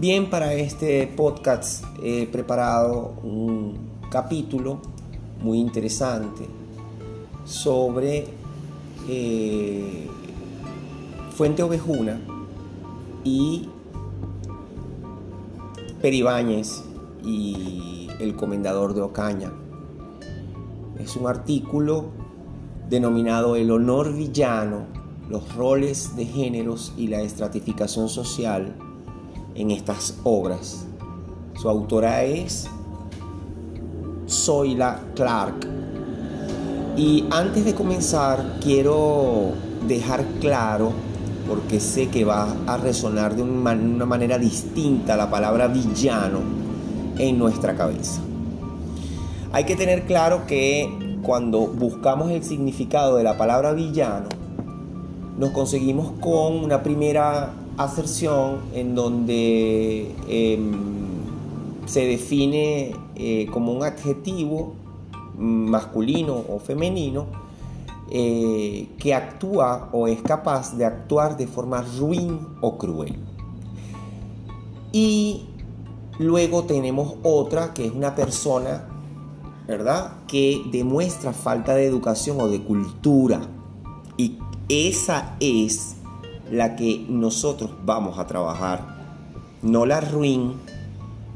Bien, para este podcast he preparado un capítulo muy interesante sobre eh, Fuente Ovejuna y Peribáñez y el comendador de Ocaña. Es un artículo denominado El honor villano, los roles de géneros y la estratificación social en estas obras. Su autora es Zoila Clark. Y antes de comenzar quiero dejar claro, porque sé que va a resonar de una manera distinta la palabra villano en nuestra cabeza. Hay que tener claro que cuando buscamos el significado de la palabra villano, nos conseguimos con una primera aserción en donde em, se define eh, como un adjetivo masculino o femenino eh, que actúa o es capaz de actuar de forma ruin o cruel. Y luego tenemos otra que es una persona, ¿verdad? Que demuestra falta de educación o de cultura. Y esa es la que nosotros vamos a trabajar, no la ruin,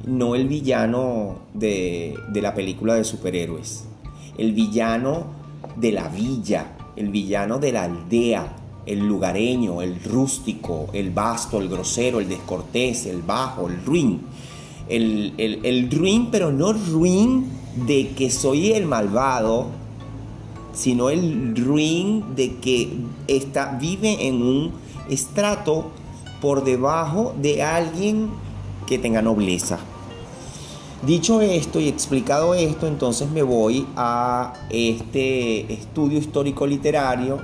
no el villano de, la película de superhéroes, el villano de la villa, el villano de la aldea, el lugareño, el rústico, el vasto, el grosero, el descortés, el bajo, el ruin. El, el, ruin, pero no ruin de que soy el malvado, sino el ruin de que está, vive en un estrato por debajo de alguien que tenga nobleza. Dicho esto y explicado esto, entonces me voy a este estudio histórico literario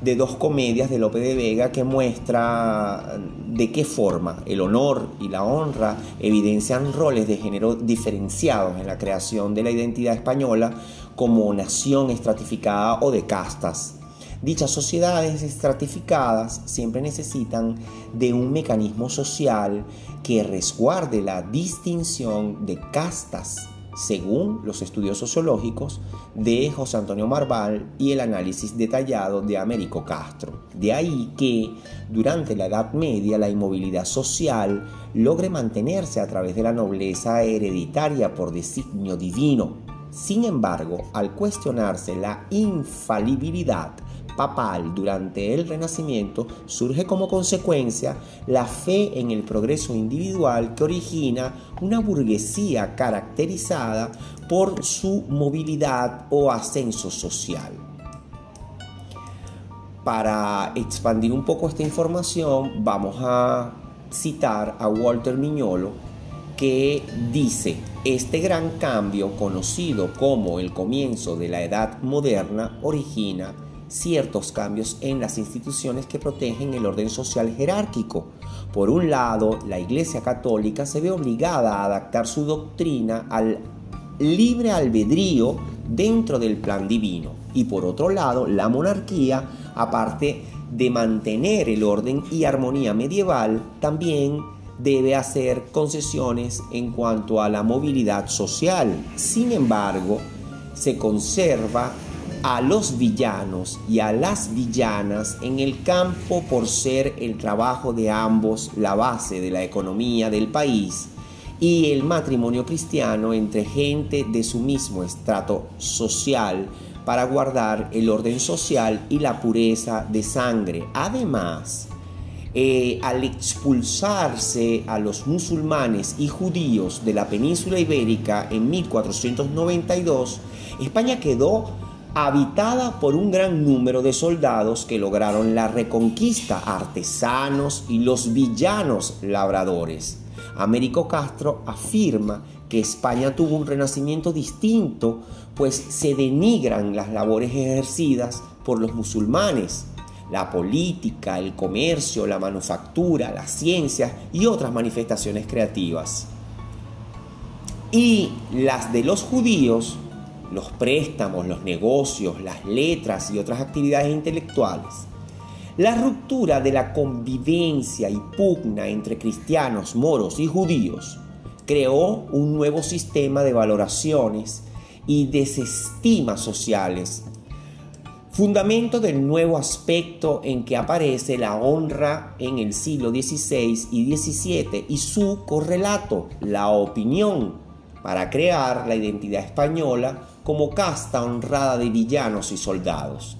de dos comedias de Lope de Vega que muestra de qué forma el honor y la honra evidencian roles de género diferenciados en la creación de la identidad española como nación estratificada o de castas. Dichas sociedades estratificadas siempre necesitan de un mecanismo social que resguarde la distinción de castas según los estudios sociológicos de José Antonio Marval y el análisis detallado de Américo Castro. De ahí que durante la Edad Media la inmovilidad social logre mantenerse a través de la nobleza hereditaria por designio divino. Sin embargo, al cuestionarse la infalibilidad papal durante el Renacimiento surge como consecuencia la fe en el progreso individual que origina una burguesía caracterizada por su movilidad o ascenso social. Para expandir un poco esta información vamos a citar a Walter Miñolo que dice, este gran cambio conocido como el comienzo de la edad moderna origina ciertos cambios en las instituciones que protegen el orden social jerárquico. Por un lado, la Iglesia Católica se ve obligada a adaptar su doctrina al libre albedrío dentro del plan divino. Y por otro lado, la monarquía, aparte de mantener el orden y armonía medieval, también debe hacer concesiones en cuanto a la movilidad social. Sin embargo, se conserva a los villanos y a las villanas en el campo por ser el trabajo de ambos la base de la economía del país y el matrimonio cristiano entre gente de su mismo estrato social para guardar el orden social y la pureza de sangre. Además, eh, al expulsarse a los musulmanes y judíos de la península ibérica en 1492, España quedó habitada por un gran número de soldados que lograron la reconquista, artesanos y los villanos labradores. Américo Castro afirma que España tuvo un renacimiento distinto, pues se denigran las labores ejercidas por los musulmanes, la política, el comercio, la manufactura, las ciencias y otras manifestaciones creativas. Y las de los judíos los préstamos, los negocios, las letras y otras actividades intelectuales. La ruptura de la convivencia y pugna entre cristianos, moros y judíos creó un nuevo sistema de valoraciones y desestimas sociales, fundamento del nuevo aspecto en que aparece la honra en el siglo XVI y XVII y su correlato, la opinión, para crear la identidad española como casta honrada de villanos y soldados.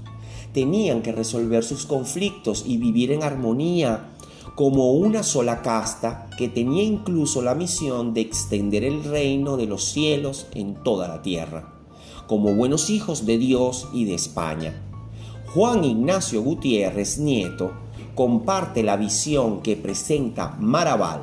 Tenían que resolver sus conflictos y vivir en armonía como una sola casta que tenía incluso la misión de extender el reino de los cielos en toda la tierra, como buenos hijos de Dios y de España. Juan Ignacio Gutiérrez Nieto comparte la visión que presenta Maraval.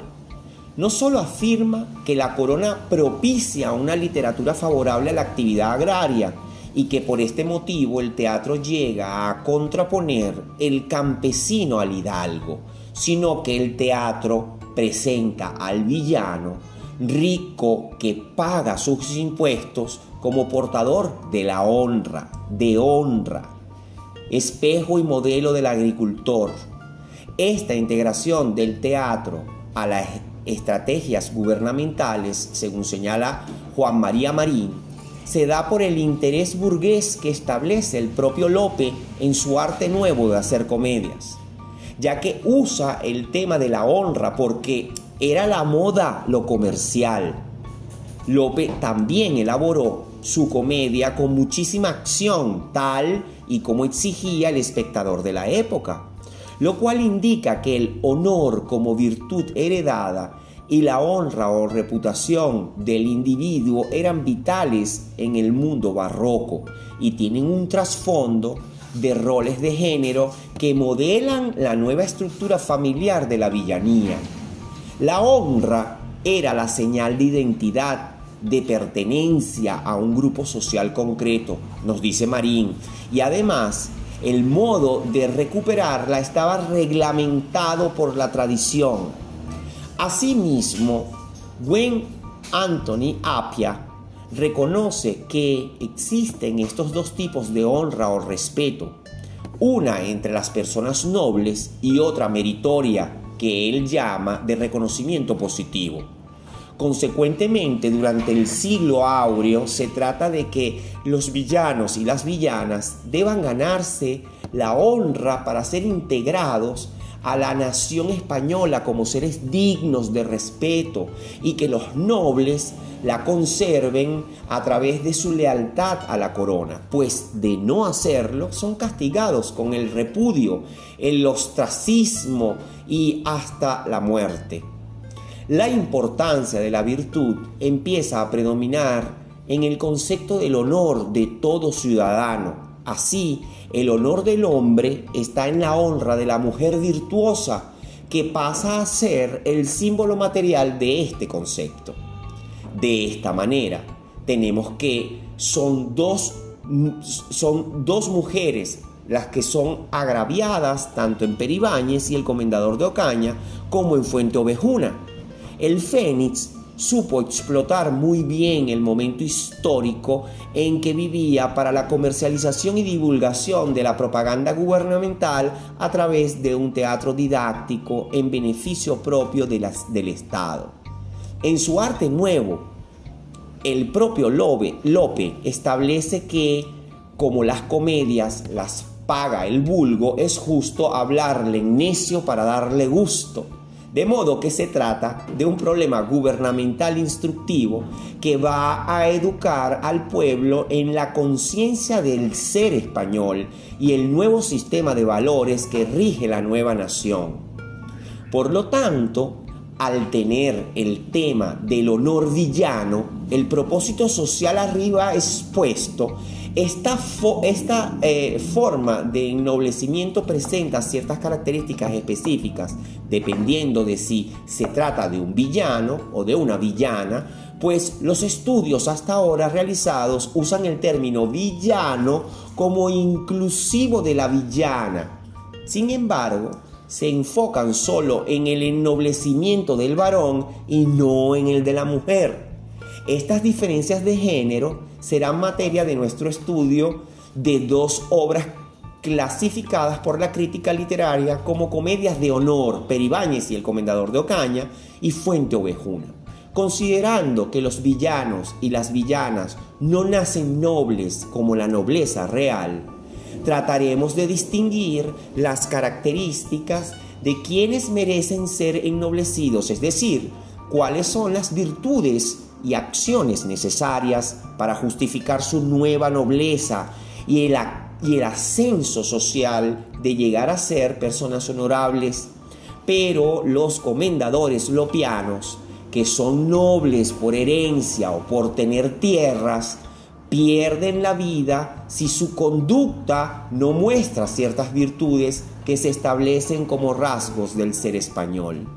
No solo afirma que la corona propicia una literatura favorable a la actividad agraria, y que por este motivo el teatro llega a contraponer el campesino al hidalgo, sino que el teatro presenta al villano rico que paga sus impuestos como portador de la honra, de honra, espejo y modelo del agricultor. Esta integración del teatro a las estrategias gubernamentales, según señala Juan María Marín, se da por el interés burgués que establece el propio Lope en su arte nuevo de hacer comedias ya que usa el tema de la honra porque era la moda lo comercial. Lope también elaboró su comedia con muchísima acción, tal y como exigía el espectador de la época, lo cual indica que el honor como virtud heredada y la honra o reputación del individuo eran vitales en el mundo barroco y tienen un trasfondo de roles de género que modelan la nueva estructura familiar de la villanía. La honra era la señal de identidad, de pertenencia a un grupo social concreto, nos dice Marín, y además el modo de recuperarla estaba reglamentado por la tradición. Asimismo, Gwen Anthony Apia reconoce que existen estos dos tipos de honra o respeto, una entre las personas nobles y otra meritoria que él llama de reconocimiento positivo. Consecuentemente, durante el siglo áureo se trata de que los villanos y las villanas deban ganarse la honra para ser integrados a la nación española como seres dignos de respeto y que los nobles la conserven a través de su lealtad a la corona, pues de no hacerlo son castigados con el repudio, el ostracismo y hasta la muerte. La importancia de la virtud empieza a predominar en el concepto del honor de todo ciudadano, Así, el honor del hombre está en la honra de la mujer virtuosa, que pasa a ser el símbolo material de este concepto. De esta manera, tenemos que son dos, son dos mujeres las que son agraviadas tanto en Peribáñez y el Comendador de Ocaña como en Fuente Ovejuna. El Fénix supo explotar muy bien el momento histórico en que vivía para la comercialización y divulgación de la propaganda gubernamental a través de un teatro didáctico en beneficio propio de las, del Estado. En su arte nuevo, el propio Lope, establece que, como las comedias las paga el vulgo, es justo hablarle necio para darle gusto de modo que se trata de un problema gubernamental instructivo que va a educar al pueblo en la conciencia del ser español y el nuevo sistema de valores que rige la nueva nación. Por lo tanto, al tener el tema del honor villano, el propósito social arriba expuesto, esta, eh, forma de ennoblecimiento presenta ciertas características específicas, dependiendo de si se trata de un villano o de una villana, pues los estudios hasta ahora realizados usan el término villano como inclusivo de la villana. Sin embargo, se enfocan solo en el ennoblecimiento del varón y no en el de la mujer. Estas diferencias de género serán materia de nuestro estudio de dos obras clasificadas por la crítica literaria como comedias de honor, Peribáñez y el Comendador de Ocaña y Fuente Ovejuna. Considerando que los villanos y las villanas no nacen nobles como la nobleza real, trataremos de distinguir las características de quienes merecen ser ennoblecidos, es decir, cuáles son las virtudes y acciones necesarias para justificar su nueva nobleza y el, y el ascenso social de llegar a ser personas honorables. Pero los comendadores lopianos, que son nobles por herencia o por tener tierras, pierden la vida si su conducta no muestra ciertas virtudes que se establecen como rasgos del ser español.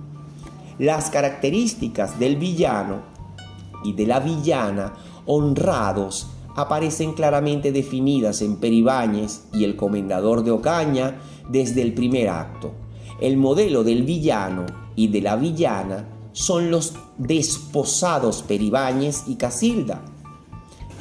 Las características del villano y de la villana honrados aparecen claramente definidas en Peribáñez y el Comendador de Ocaña desde el primer acto. El modelo del villano y de la villana son los desposados Peribáñez y Casilda.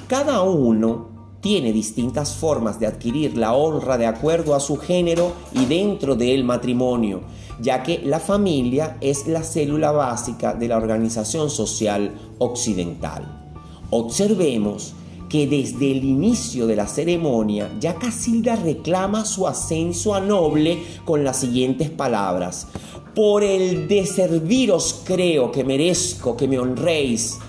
Cada uno tiene distintas formas de adquirir la honra de acuerdo a su género y dentro del matrimonio, ya que la familia es la célula básica de la organización social occidental. Observemos que desde el inicio de la ceremonia ya Casilda reclama su ascenso a noble con las siguientes palabras. Por el de serviros creo que merezco que me honréis.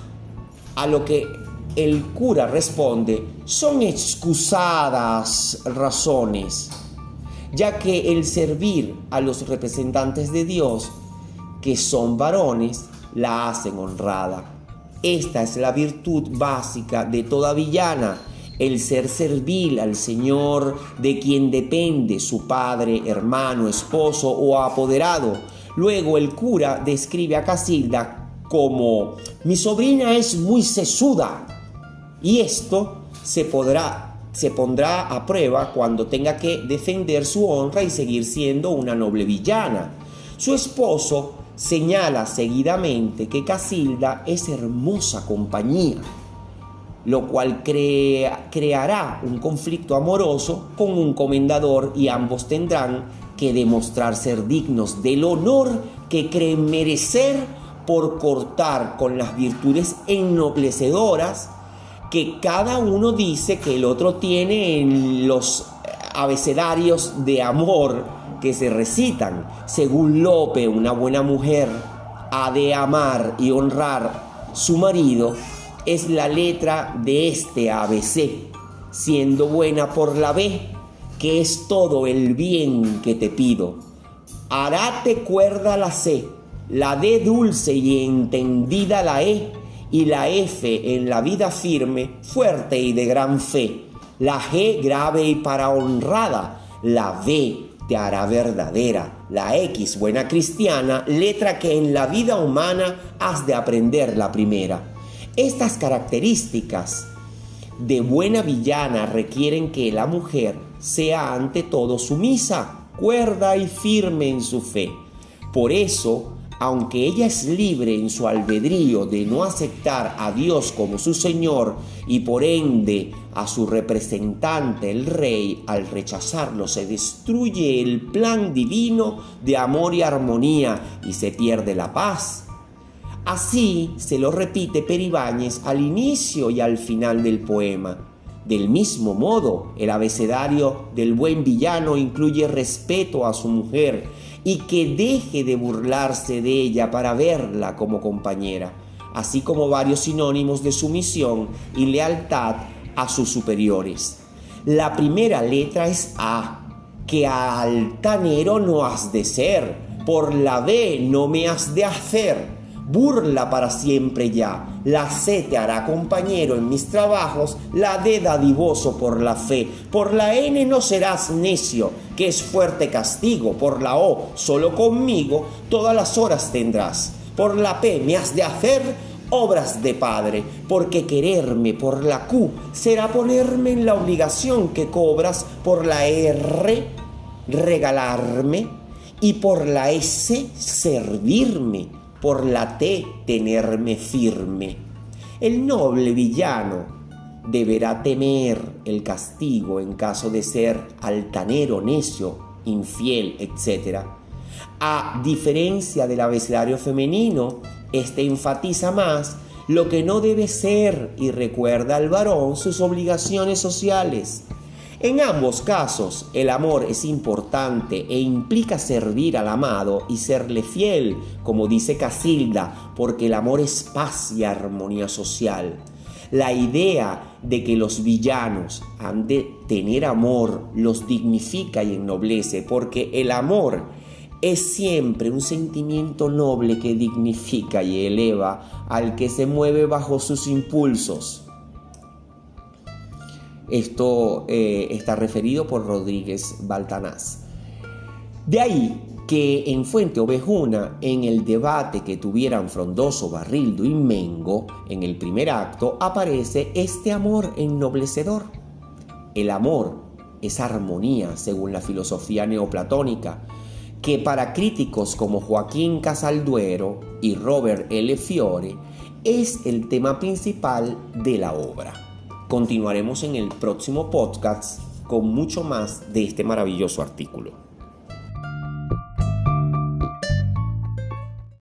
A lo que el cura responde, son excusadas razones, ya que el servir a los representantes de Dios, que son varones, la hacen honrada. Esta es la virtud básica de toda villana, el ser servil al Señor de quien depende su padre, hermano, esposo o apoderado. Luego el cura describe a Casilda como mi sobrina es muy sesuda y esto se podrá se pondrá a prueba cuando tenga que defender su honra y seguir siendo una noble villana. Su esposo señala seguidamente que Casilda es hermosa compañía, lo cual creará un conflicto amoroso con un comendador y ambos tendrán que demostrar ser dignos del honor que creen merecer por cortar con las virtudes ennoblecedoras que cada uno dice que el otro tiene en los abecedarios de amor que se recitan. Según Lope, una buena mujer ha de amar y honrar su marido, es la letra de este ABC, siendo buena por la B, que es todo el bien que te pido. Harate cuerda la C, la D dulce y entendida la E, y la F en la vida firme, fuerte y de gran fe. La G grave y para honrada. La V te hará verdadera. La X buena cristiana, letra que en la vida humana has de aprender la primera. Estas características de buena villana requieren que la mujer sea ante todo sumisa, cuerda y firme en su fe. Por eso, aunque ella es libre en su albedrío de no aceptar a Dios como su Señor y por ende a su representante el rey, al rechazarlo se destruye el plan divino de amor y armonía y se pierde la paz. Así se lo repite Peribáñez al inicio y al final del poema. Del mismo modo, el abecedario del buen villano incluye respeto a su mujer y que deje de burlarse de ella para verla como compañera, así como varios sinónimos de sumisión y lealtad a sus superiores. La primera letra es A, que altanero no has de ser, por la B no me has de hacer burla para siempre ya. La C te hará compañero en mis trabajos, la D dadivoso por la fe. Por la N no serás necio, que es fuerte castigo. Por la O, solo conmigo, todas las horas tendrás. Por la P me has de hacer obras de padre, porque quererme por la Q será ponerme en la obligación que cobras por la R, regalarme, y por la S, servirme por la T tenerme firme. El noble villano deberá temer el castigo en caso de ser altanero, necio, infiel, etc. A diferencia del abecedario femenino, este enfatiza más lo que no debe ser y recuerda al varón sus obligaciones sociales. En ambos casos, el amor es importante e implica servir al amado y serle fiel, como dice Casilda, porque el amor es paz y armonía social. La idea de que los villanos han de tener amor los dignifica y ennoblece, porque el amor es siempre un sentimiento noble que dignifica y eleva al que se mueve bajo sus impulsos. Esto eh, está referido por Rodríguez Baltanás. De ahí que en Fuente Ovejuna, en el debate que tuvieran Frondoso, Barrildo y Mengo, en el primer acto, aparece este amor ennoblecedor. El amor es armonía, según la filosofía neoplatónica, que para críticos como Joaquín Casalduero y Robert L. Fiore es el tema principal de la obra. Continuaremos en el próximo podcast con mucho más de este maravilloso artículo.